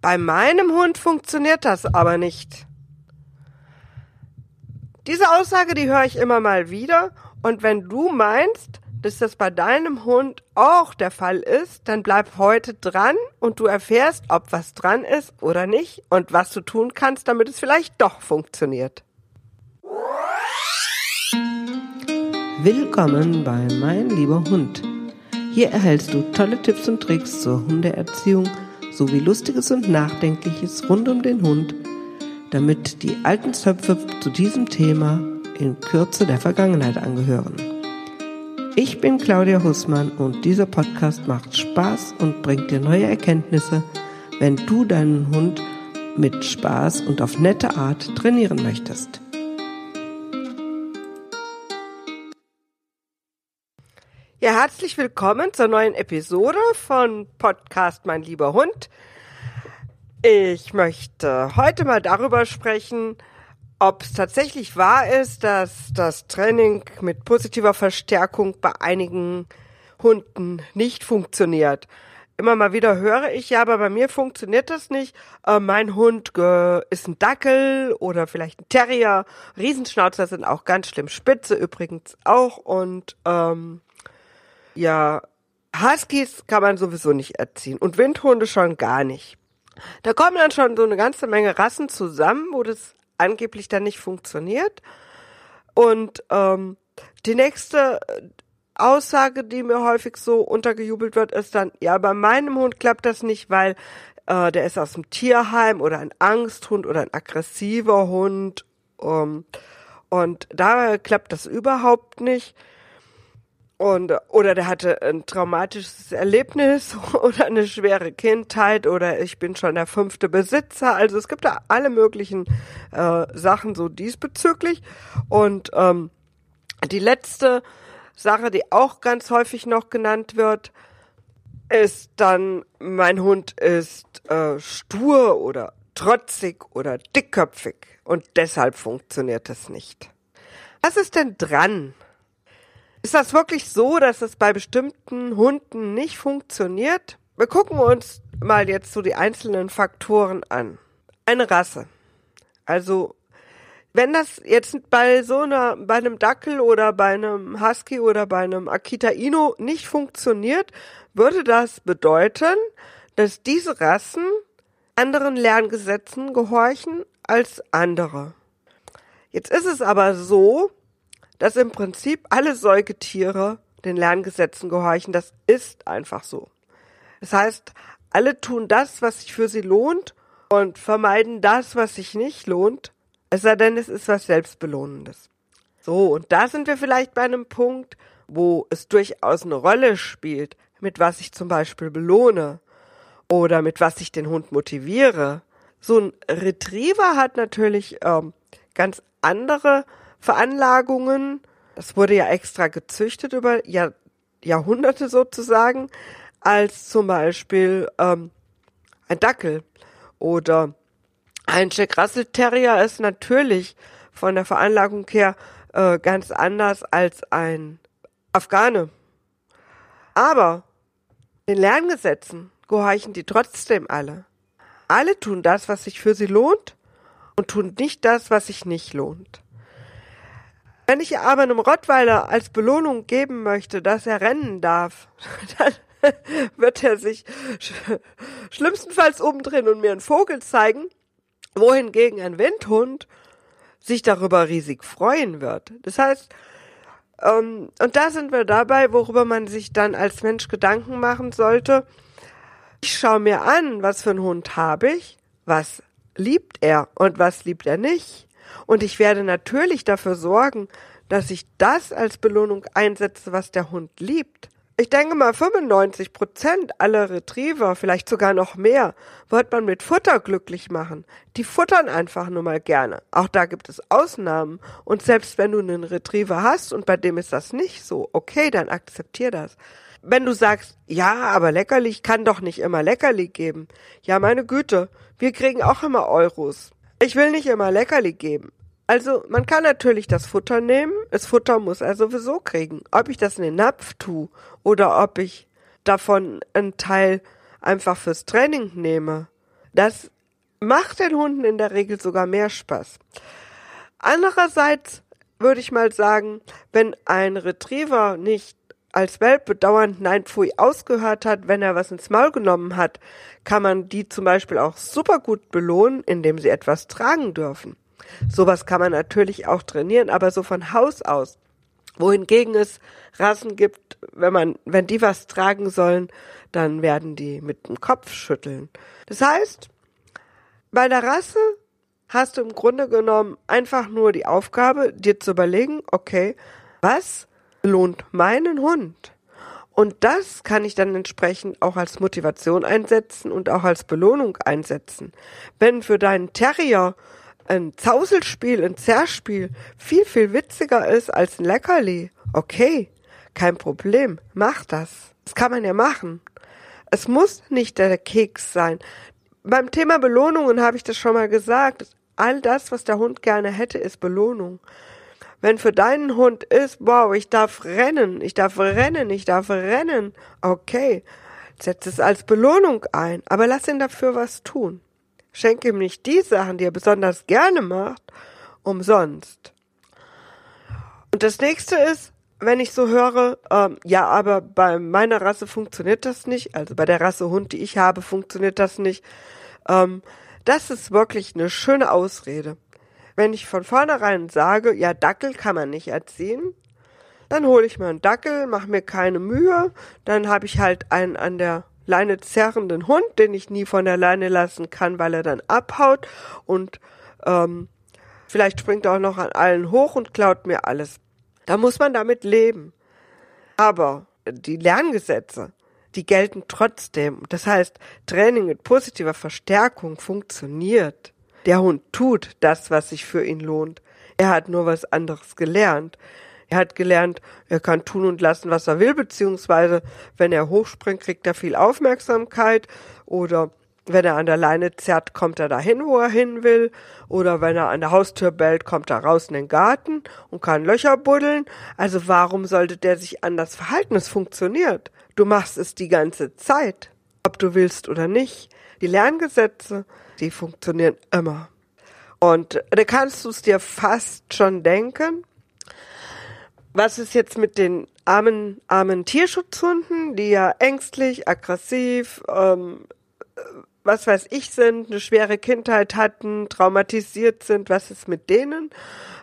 Bei meinem Hund funktioniert das aber nicht. Diese Aussage, die höre ich immer mal wieder. Und wenn du meinst, dass das bei deinem Hund auch der Fall ist, dann bleib heute dran und du erfährst, ob was dran ist oder nicht und was du tun kannst, damit es vielleicht doch funktioniert. Willkommen bei Mein lieber Hund. Hier erhältst du tolle Tipps und Tricks zur Hundeerziehung sowie Lustiges und Nachdenkliches rund um den Hund, damit die alten Zöpfe zu diesem Thema in Kürze der Vergangenheit angehören. Ich bin Claudia Hussmann und dieser Podcast macht Spaß und bringt dir neue Erkenntnisse, wenn du deinen Hund mit Spaß und auf nette Art trainieren möchtest. Ja, herzlich willkommen zur neuen Episode von Podcast Mein lieber Hund. Ich möchte heute mal darüber sprechen, ob es tatsächlich wahr ist, dass das Training mit positiver Verstärkung bei einigen Hunden nicht funktioniert. Immer mal wieder höre ich, ja, aber bei mir funktioniert das nicht. Äh, mein Hund äh, ist ein Dackel oder vielleicht ein Terrier. Riesenschnauzer sind auch ganz schlimm. Spitze übrigens auch. Und ähm, ja, Huskies kann man sowieso nicht erziehen und Windhunde schon gar nicht. Da kommen dann schon so eine ganze Menge Rassen zusammen, wo das angeblich dann nicht funktioniert. Und ähm, die nächste Aussage, die mir häufig so untergejubelt wird, ist dann, ja, bei meinem Hund klappt das nicht, weil äh, der ist aus dem Tierheim oder ein Angsthund oder ein aggressiver Hund. Ähm, und da klappt das überhaupt nicht und oder der hatte ein traumatisches Erlebnis oder eine schwere Kindheit oder ich bin schon der fünfte Besitzer. Also es gibt da alle möglichen äh, Sachen so diesbezüglich. Und ähm, die letzte Sache, die auch ganz häufig noch genannt wird, ist dann, mein Hund ist äh, stur oder trotzig oder dickköpfig und deshalb funktioniert es nicht. Was ist denn dran? Ist das wirklich so, dass es bei bestimmten Hunden nicht funktioniert? Wir gucken uns mal jetzt so die einzelnen Faktoren an. Eine Rasse. Also, wenn das jetzt bei so einer, bei einem Dackel oder bei einem Husky oder bei einem Akita Inu nicht funktioniert, würde das bedeuten, dass diese Rassen anderen Lerngesetzen gehorchen als andere. Jetzt ist es aber so, dass im Prinzip alle Säugetiere den Lerngesetzen gehorchen. Das ist einfach so. Das heißt, alle tun das, was sich für sie lohnt und vermeiden das, was sich nicht lohnt, es sei denn, es ist was Selbstbelohnendes. So, und da sind wir vielleicht bei einem Punkt, wo es durchaus eine Rolle spielt, mit was ich zum Beispiel belohne oder mit was ich den Hund motiviere. So ein Retriever hat natürlich ähm, ganz andere Veranlagungen. Das wurde ja extra gezüchtet über Jahr, Jahrhunderte sozusagen, als zum Beispiel ähm, ein Dackel oder ein Jack Russell Terrier ist natürlich von der Veranlagung her äh, ganz anders als ein Afghane. Aber den Lerngesetzen gehorchen die trotzdem alle. Alle tun das, was sich für sie lohnt und tun nicht das, was sich nicht lohnt. Wenn ich aber einem Rottweiler als Belohnung geben möchte, dass er rennen darf, dann wird er sich sch schlimmstenfalls umdrehen und mir einen Vogel zeigen, wohingegen ein Windhund sich darüber riesig freuen wird. Das heißt, ähm, und da sind wir dabei, worüber man sich dann als Mensch Gedanken machen sollte. Ich schaue mir an, was für einen Hund habe ich, was liebt er und was liebt er nicht. Und ich werde natürlich dafür sorgen, dass ich das als Belohnung einsetze, was der Hund liebt. Ich denke mal, 95 Prozent aller Retriever, vielleicht sogar noch mehr, wird man mit Futter glücklich machen. Die futtern einfach nur mal gerne. Auch da gibt es Ausnahmen. Und selbst wenn du einen Retriever hast und bei dem ist das nicht so, okay, dann akzeptier das. Wenn du sagst, ja, aber Leckerli, ich kann doch nicht immer Leckerli geben. Ja, meine Güte, wir kriegen auch immer Euros. Ich will nicht immer Leckerli geben. Also man kann natürlich das Futter nehmen. Das Futter muss er sowieso kriegen. Ob ich das in den Napf tue oder ob ich davon einen Teil einfach fürs Training nehme, Das macht den Hunden in der Regel sogar mehr Spaß. Andererseits würde ich mal sagen, wenn ein Retriever nicht als Welpe dauernd Nein Pfui ausgehört hat, wenn er was ins Maul genommen hat, kann man die zum Beispiel auch super gut belohnen, indem sie etwas tragen dürfen. Sowas kann man natürlich auch trainieren, aber so von Haus aus. Wohingegen es Rassen gibt, wenn man, wenn die was tragen sollen, dann werden die mit dem Kopf schütteln. Das heißt, bei der Rasse hast du im Grunde genommen einfach nur die Aufgabe, dir zu überlegen, okay, was lohnt meinen Hund? Und das kann ich dann entsprechend auch als Motivation einsetzen und auch als Belohnung einsetzen. Wenn für deinen Terrier ein Zauselspiel, ein Zerspiel viel, viel witziger ist als ein Leckerli, okay, kein Problem, mach das. Das kann man ja machen. Es muss nicht der Keks sein. Beim Thema Belohnungen habe ich das schon mal gesagt. All das, was der Hund gerne hätte, ist Belohnung. Wenn für deinen Hund ist, wow, ich darf rennen, ich darf rennen, ich darf rennen, okay, setz es als Belohnung ein, aber lass ihn dafür was tun. Schenk ihm nicht die Sachen, die er besonders gerne macht, umsonst. Und das nächste ist, wenn ich so höre, ähm, ja, aber bei meiner Rasse funktioniert das nicht, also bei der Rasse Hund, die ich habe, funktioniert das nicht. Ähm, das ist wirklich eine schöne Ausrede. Wenn ich von vornherein sage, ja, Dackel kann man nicht erziehen, dann hole ich mir einen Dackel, mache mir keine Mühe, dann habe ich halt einen an der Leine zerrenden Hund, den ich nie von der Leine lassen kann, weil er dann abhaut und ähm, vielleicht springt er auch noch an allen hoch und klaut mir alles. Da muss man damit leben. Aber die Lerngesetze, die gelten trotzdem. Das heißt, Training mit positiver Verstärkung funktioniert. Der Hund tut das, was sich für ihn lohnt. Er hat nur was anderes gelernt. Er hat gelernt, er kann tun und lassen, was er will, beziehungsweise wenn er hochspringt, kriegt er viel Aufmerksamkeit oder wenn er an der Leine zerrt, kommt er dahin, wo er hin will. Oder wenn er an der Haustür bellt, kommt er raus in den Garten und kann Löcher buddeln. Also warum sollte der sich anders verhalten? Es funktioniert. Du machst es die ganze Zeit. Ob du willst oder nicht. Die Lerngesetze die funktionieren immer. Und da kannst du es dir fast schon denken. Was ist jetzt mit den armen, armen Tierschutzhunden, die ja ängstlich, aggressiv, ähm, was weiß ich sind, eine schwere Kindheit hatten, traumatisiert sind, was ist mit denen?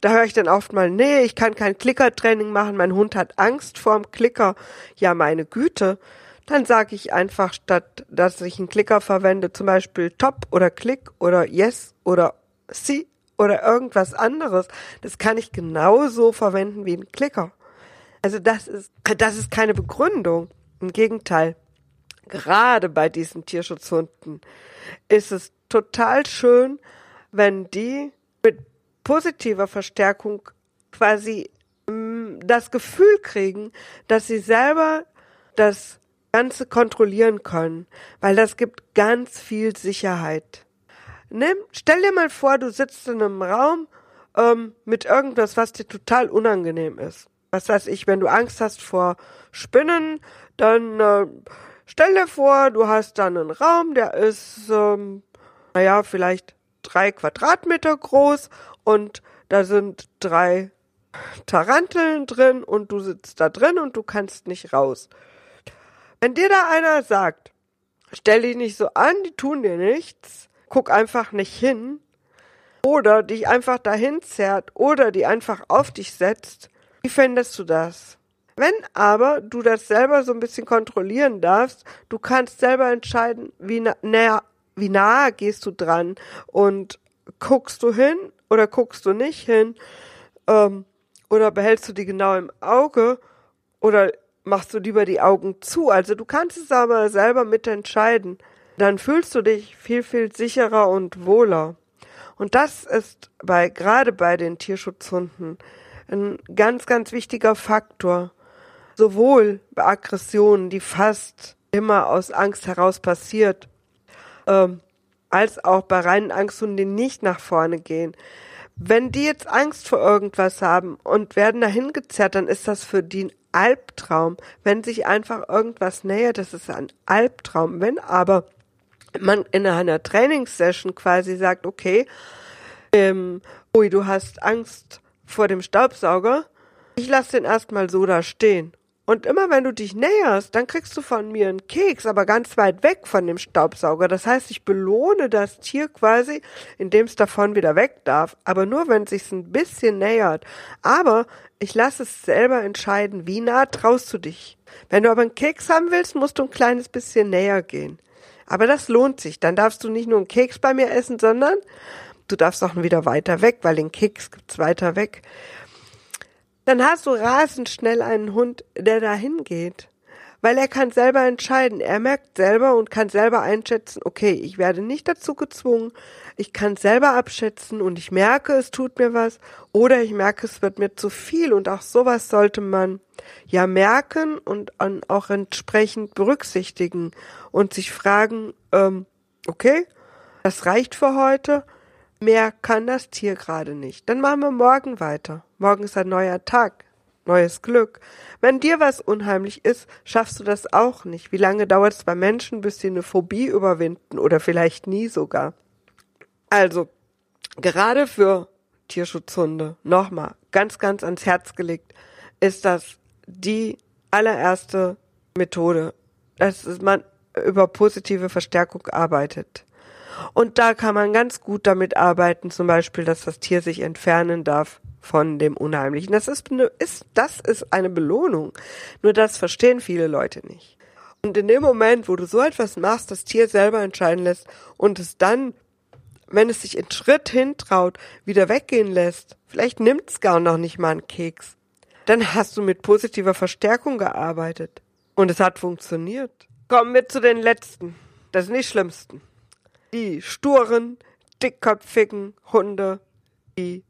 Da höre ich dann oft mal, nee, ich kann kein Klickertraining machen, mein Hund hat Angst vorm Klicker. Ja, meine Güte dann sage ich einfach statt, dass ich einen Klicker verwende, zum Beispiel Top oder Klick oder Yes oder See oder irgendwas anderes. Das kann ich genauso verwenden wie ein Klicker. Also das ist, das ist keine Begründung. Im Gegenteil. Gerade bei diesen Tierschutzhunden ist es total schön, wenn die mit positiver Verstärkung quasi mm, das Gefühl kriegen, dass sie selber das Ganze kontrollieren können, weil das gibt ganz viel Sicherheit. Nimm, stell dir mal vor, du sitzt in einem Raum ähm, mit irgendwas, was dir total unangenehm ist. Was weiß ich, wenn du Angst hast vor Spinnen, dann äh, stell dir vor, du hast dann einen Raum, der ist, ähm, naja, vielleicht drei Quadratmeter groß und da sind drei Taranteln drin und du sitzt da drin und du kannst nicht raus. Wenn dir da einer sagt, stell dich nicht so an, die tun dir nichts, guck einfach nicht hin, oder dich einfach dahin zerrt oder die einfach auf dich setzt, wie fändest du das? Wenn aber du das selber so ein bisschen kontrollieren darfst, du kannst selber entscheiden, wie nah, wie nahe gehst du dran und guckst du hin oder guckst du nicht hin ähm, oder behältst du die genau im Auge oder machst du lieber die Augen zu. Also du kannst es aber selber mitentscheiden. Dann fühlst du dich viel, viel sicherer und wohler. Und das ist bei, gerade bei den Tierschutzhunden ein ganz, ganz wichtiger Faktor. Sowohl bei Aggressionen, die fast immer aus Angst heraus passiert, ähm, als auch bei reinen Angsthunden, die nicht nach vorne gehen. Wenn die jetzt Angst vor irgendwas haben und werden dahin gezerrt, dann ist das für die Albtraum. Wenn sich einfach irgendwas nähert, das ist ein Albtraum. Wenn aber man in einer Trainingssession quasi sagt, okay, ähm, ui, du hast Angst vor dem Staubsauger, ich lasse den erstmal so da stehen. Und immer wenn du dich näherst, dann kriegst du von mir einen Keks, aber ganz weit weg von dem Staubsauger. Das heißt, ich belohne das Tier quasi, indem es davon wieder weg darf. Aber nur, wenn es sich ein bisschen nähert. Aber ich lasse es selber entscheiden, wie nah traust du dich. Wenn du aber einen Keks haben willst, musst du ein kleines bisschen näher gehen. Aber das lohnt sich. Dann darfst du nicht nur einen Keks bei mir essen, sondern du darfst auch wieder weiter weg, weil den Keks gibt's weiter weg dann hast du rasend schnell einen Hund, der dahin geht. Weil er kann selber entscheiden. Er merkt selber und kann selber einschätzen, okay, ich werde nicht dazu gezwungen, ich kann selber abschätzen und ich merke, es tut mir was oder ich merke, es wird mir zu viel und auch sowas sollte man ja merken und auch entsprechend berücksichtigen und sich fragen, ähm, okay, das reicht für heute, Mehr kann das Tier gerade nicht. Dann machen wir morgen weiter. Morgen ist ein neuer Tag. Neues Glück. Wenn dir was unheimlich ist, schaffst du das auch nicht. Wie lange dauert es bei Menschen, bis sie eine Phobie überwinden oder vielleicht nie sogar? Also, gerade für Tierschutzhunde, nochmal, ganz, ganz ans Herz gelegt, ist das die allererste Methode, dass man über positive Verstärkung arbeitet. Und da kann man ganz gut damit arbeiten, zum Beispiel, dass das Tier sich entfernen darf von dem Unheimlichen. Das ist, eine, ist, das ist eine Belohnung. Nur das verstehen viele Leute nicht. Und in dem Moment, wo du so etwas machst, das Tier selber entscheiden lässt und es dann, wenn es sich einen Schritt hintraut, wieder weggehen lässt, vielleicht nimmt es gar noch nicht mal einen Keks, dann hast du mit positiver Verstärkung gearbeitet. Und es hat funktioniert. Kommen wir zu den letzten. Das sind die schlimmsten die sturen, dickköpfigen Hunde, die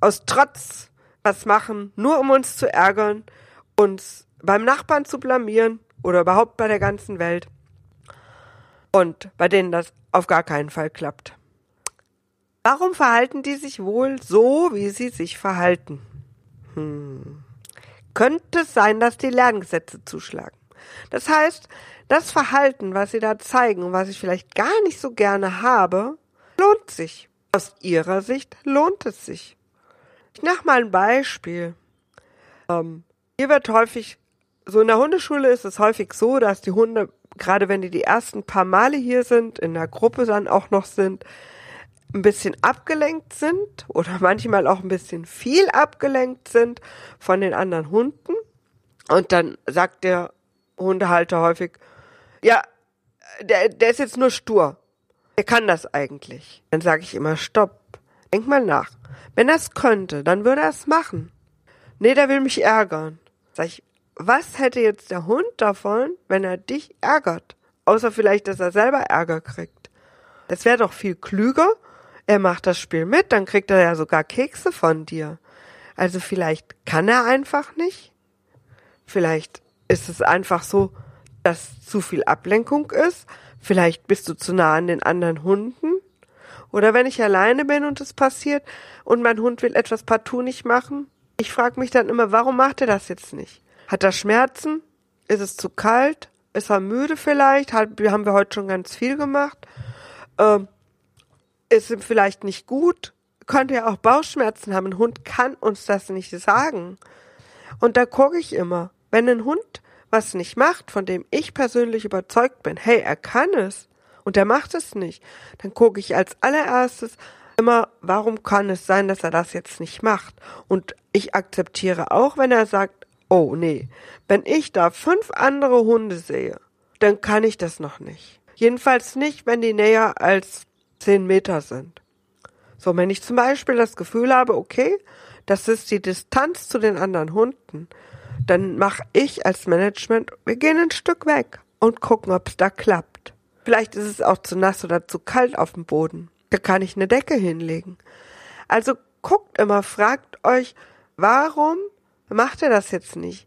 aus Trotz was machen, nur um uns zu ärgern, uns beim Nachbarn zu blamieren oder überhaupt bei der ganzen Welt. Und bei denen das auf gar keinen Fall klappt. Warum verhalten die sich wohl so, wie sie sich verhalten? Hm. Könnte es sein, dass die Lerngesetze zuschlagen. Das heißt, das Verhalten, was sie da zeigen und was ich vielleicht gar nicht so gerne habe, lohnt sich. Aus ihrer Sicht lohnt es sich. Ich mache mal ein Beispiel. Ähm, hier wird häufig, so in der Hundeschule ist es häufig so, dass die Hunde, gerade wenn die die ersten paar Male hier sind, in der Gruppe dann auch noch sind, ein bisschen abgelenkt sind oder manchmal auch ein bisschen viel abgelenkt sind von den anderen Hunden. Und dann sagt der Hundehalter häufig, ja, der, der ist jetzt nur stur. Der kann das eigentlich. Dann sage ich immer, stopp. Denk mal nach. Wenn er es könnte, dann würde er es machen. Nee, der will mich ärgern. Sag ich, was hätte jetzt der Hund davon, wenn er dich ärgert? Außer vielleicht, dass er selber Ärger kriegt. Das wäre doch viel klüger. Er macht das Spiel mit, dann kriegt er ja sogar Kekse von dir. Also vielleicht kann er einfach nicht. Vielleicht ist es einfach so, dass zu viel Ablenkung ist. Vielleicht bist du zu nah an den anderen Hunden. Oder wenn ich alleine bin und es passiert und mein Hund will etwas partout nicht machen, ich frage mich dann immer, warum macht er das jetzt nicht? Hat er Schmerzen? Ist es zu kalt? Ist er müde vielleicht? Haben wir heute schon ganz viel gemacht? Ähm, ist ihm vielleicht nicht gut? Könnte er auch Bauchschmerzen haben? Ein Hund kann uns das nicht sagen. Und da gucke ich immer. Wenn ein Hund was nicht macht, von dem ich persönlich überzeugt bin, hey, er kann es und er macht es nicht, dann gucke ich als allererstes immer, warum kann es sein, dass er das jetzt nicht macht? Und ich akzeptiere auch, wenn er sagt, oh nee, wenn ich da fünf andere Hunde sehe, dann kann ich das noch nicht. Jedenfalls nicht, wenn die näher als zehn Meter sind. So, wenn ich zum Beispiel das Gefühl habe, okay, das ist die Distanz zu den anderen Hunden, dann mache ich als Management, wir gehen ein Stück weg und gucken, ob es da klappt. Vielleicht ist es auch zu nass oder zu kalt auf dem Boden. Da kann ich eine Decke hinlegen. Also guckt immer, fragt euch, warum macht er das jetzt nicht?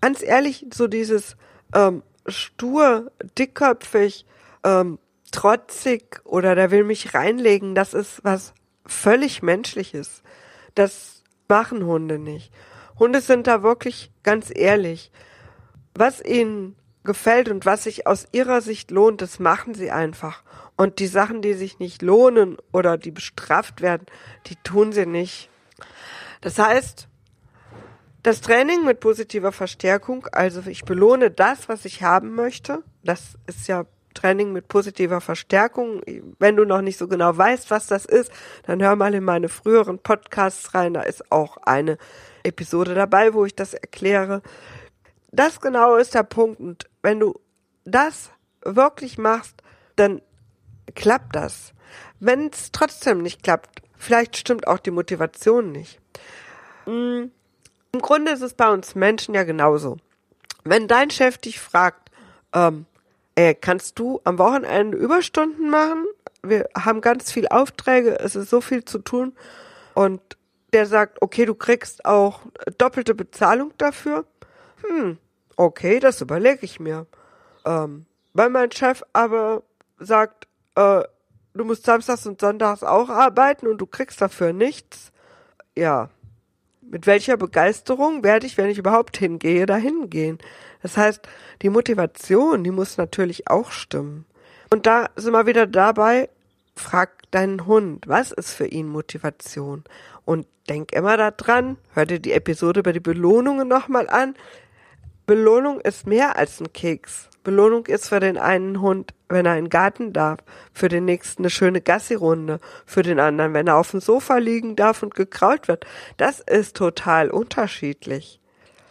Ganz ehrlich, so dieses ähm, stur, dickköpfig, ähm, trotzig oder der will mich reinlegen, das ist was völlig Menschliches. Das machen Hunde nicht. Hunde sind da wirklich ganz ehrlich. Was ihnen gefällt und was sich aus ihrer Sicht lohnt, das machen sie einfach. Und die Sachen, die sich nicht lohnen oder die bestraft werden, die tun sie nicht. Das heißt, das Training mit positiver Verstärkung, also ich belohne das, was ich haben möchte. Das ist ja Training mit positiver Verstärkung. Wenn du noch nicht so genau weißt, was das ist, dann hör mal in meine früheren Podcasts rein. Da ist auch eine Episode dabei, wo ich das erkläre. Das genau ist der Punkt. Und wenn du das wirklich machst, dann klappt das. Wenn es trotzdem nicht klappt, vielleicht stimmt auch die Motivation nicht. Mm, Im Grunde ist es bei uns Menschen ja genauso. Wenn dein Chef dich fragt, ähm, ey, kannst du am Wochenende Überstunden machen? Wir haben ganz viel Aufträge, es ist so viel zu tun. Und der sagt, okay, du kriegst auch doppelte Bezahlung dafür. Hm, okay, das überlege ich mir. Ähm, weil mein Chef aber sagt, äh, du musst samstags und sonntags auch arbeiten und du kriegst dafür nichts. Ja. Mit welcher Begeisterung werde ich, wenn ich überhaupt hingehe, dahin gehen? Das heißt, die Motivation, die muss natürlich auch stimmen. Und da sind wir wieder dabei, frag deinen Hund, was ist für ihn Motivation? Und denk immer daran, hör dir die Episode über die Belohnungen nochmal an. Belohnung ist mehr als ein Keks. Belohnung ist für den einen Hund, wenn er in den Garten darf, für den nächsten eine schöne Gassi-Runde, für den anderen, wenn er auf dem Sofa liegen darf und gekraut wird. Das ist total unterschiedlich.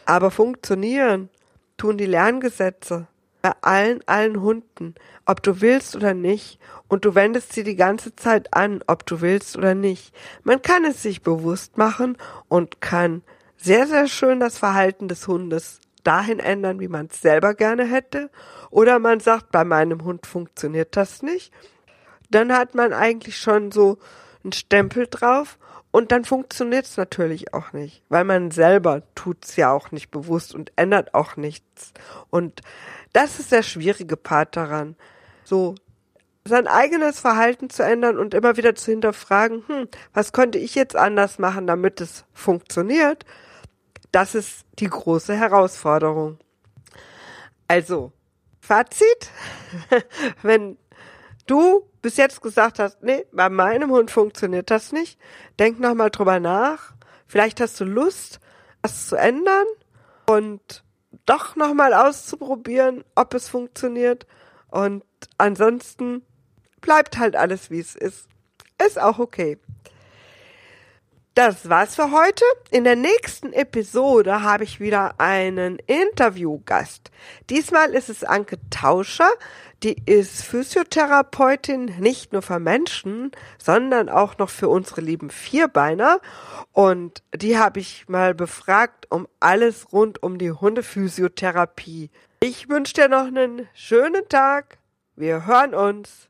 Aber funktionieren tun die Lerngesetze bei allen, allen Hunden, ob du willst oder nicht, und du wendest sie die ganze Zeit an, ob du willst oder nicht. Man kann es sich bewusst machen und kann sehr, sehr schön das Verhalten des Hundes dahin ändern, wie man es selber gerne hätte. Oder man sagt, bei meinem Hund funktioniert das nicht. Dann hat man eigentlich schon so einen Stempel drauf und dann funktioniert es natürlich auch nicht, weil man selber tut's ja auch nicht bewusst und ändert auch nichts. Und das ist der schwierige Part daran. So sein eigenes Verhalten zu ändern und immer wieder zu hinterfragen, hm, was könnte ich jetzt anders machen, damit es funktioniert? Das ist die große Herausforderung. Also, Fazit, wenn du bis jetzt gesagt hast, nee, bei meinem Hund funktioniert das nicht, denk nochmal drüber nach. Vielleicht hast du Lust, das zu ändern und doch nochmal auszuprobieren, ob es funktioniert. Und ansonsten bleibt halt alles, wie es ist. Ist auch okay. Das war's für heute. In der nächsten Episode habe ich wieder einen Interviewgast. Diesmal ist es Anke Tauscher. Die ist Physiotherapeutin nicht nur für Menschen, sondern auch noch für unsere lieben Vierbeiner. Und die habe ich mal befragt um alles rund um die Hundephysiotherapie. Ich wünsche dir noch einen schönen Tag. Wir hören uns.